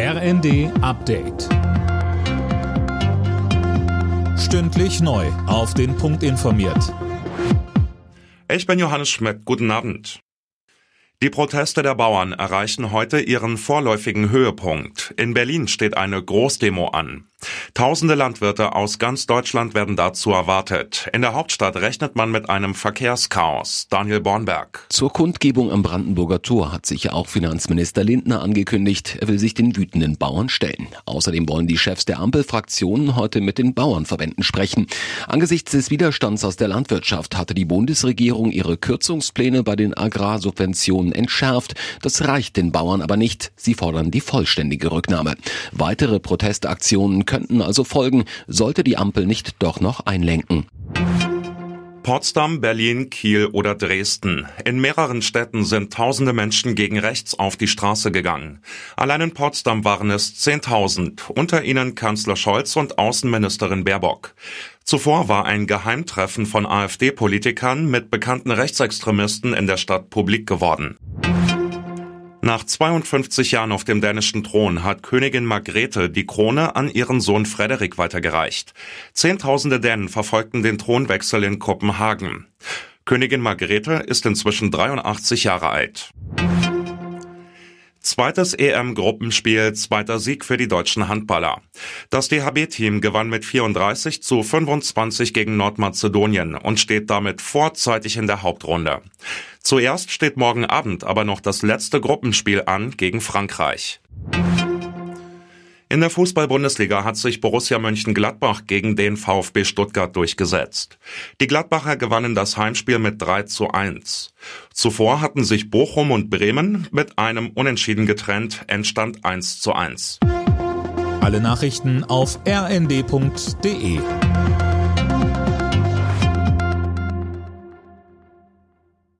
RND Update. Stündlich neu. Auf den Punkt informiert. Ich bin Johannes Schmidt. Guten Abend. Die Proteste der Bauern erreichen heute ihren vorläufigen Höhepunkt. In Berlin steht eine Großdemo an. Tausende Landwirte aus ganz Deutschland werden dazu erwartet. In der Hauptstadt rechnet man mit einem Verkehrschaos. Daniel Bornberg. Zur Kundgebung am Brandenburger Tor hat sich auch Finanzminister Lindner angekündigt, er will sich den wütenden Bauern stellen. Außerdem wollen die Chefs der Ampelfraktionen heute mit den Bauernverbänden sprechen. Angesichts des Widerstands aus der Landwirtschaft hatte die Bundesregierung ihre Kürzungspläne bei den Agrarsubventionen entschärft. Das reicht den Bauern aber nicht. Sie fordern die vollständige Rücknahme. Weitere Protestaktionen könnten also folgen, sollte die Ampel nicht doch noch einlenken. Potsdam, Berlin, Kiel oder Dresden. In mehreren Städten sind tausende Menschen gegen rechts auf die Straße gegangen. Allein in Potsdam waren es 10.000, unter ihnen Kanzler Scholz und Außenministerin Baerbock. Zuvor war ein Geheimtreffen von AfD-Politikern mit bekannten Rechtsextremisten in der Stadt publik geworden. Nach 52 Jahren auf dem dänischen Thron hat Königin Margrethe die Krone an ihren Sohn Frederik weitergereicht. Zehntausende Dänen verfolgten den Thronwechsel in Kopenhagen. Königin Margrethe ist inzwischen 83 Jahre alt. Zweites EM-Gruppenspiel, zweiter Sieg für die deutschen Handballer. Das DHB-Team gewann mit 34 zu 25 gegen Nordmazedonien und steht damit vorzeitig in der Hauptrunde. Zuerst steht morgen Abend aber noch das letzte Gruppenspiel an gegen Frankreich. In der Fußball-Bundesliga hat sich Borussia Mönchengladbach gegen den VfB Stuttgart durchgesetzt. Die Gladbacher gewannen das Heimspiel mit 3 zu 1. Zuvor hatten sich Bochum und Bremen mit einem Unentschieden getrennt, entstand 1 zu 1. Alle Nachrichten auf rnd.de